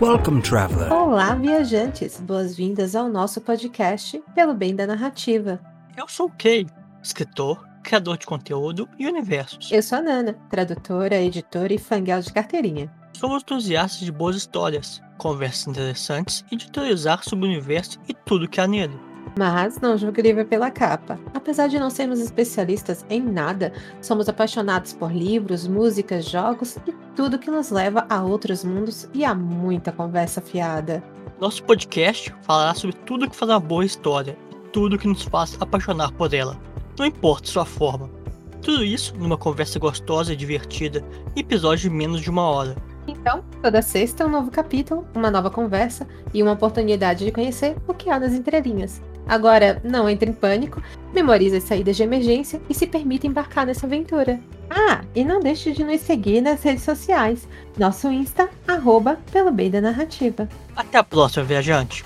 Welcome, traveler. Olá, viajantes! Boas-vindas ao nosso podcast Pelo Bem da Narrativa. Eu sou o Kay, escritor, criador de conteúdo e universos. Eu sou a Nana, tradutora, editora e fanguel de carteirinha. Somos entusiastas de boas histórias, conversas interessantes e de teorizar sobre o universo e tudo que há nele. Mas não julgue o livro pela capa. Apesar de não sermos especialistas em nada, somos apaixonados por livros, músicas, jogos e tudo que nos leva a outros mundos e a muita conversa fiada. Nosso podcast falará sobre tudo que faz uma boa história e tudo que nos faz apaixonar por ela, não importa sua forma. Tudo isso numa conversa gostosa e divertida, episódio de menos de uma hora. Então, toda sexta um novo capítulo, uma nova conversa e uma oportunidade de conhecer o que há nas entrelinhas. Agora, não entre em pânico, memorize as saídas de emergência e se permita embarcar nessa aventura. Ah, e não deixe de nos seguir nas redes sociais. Nosso Insta, arroba, pelo bem da narrativa. Até a próxima, viajante!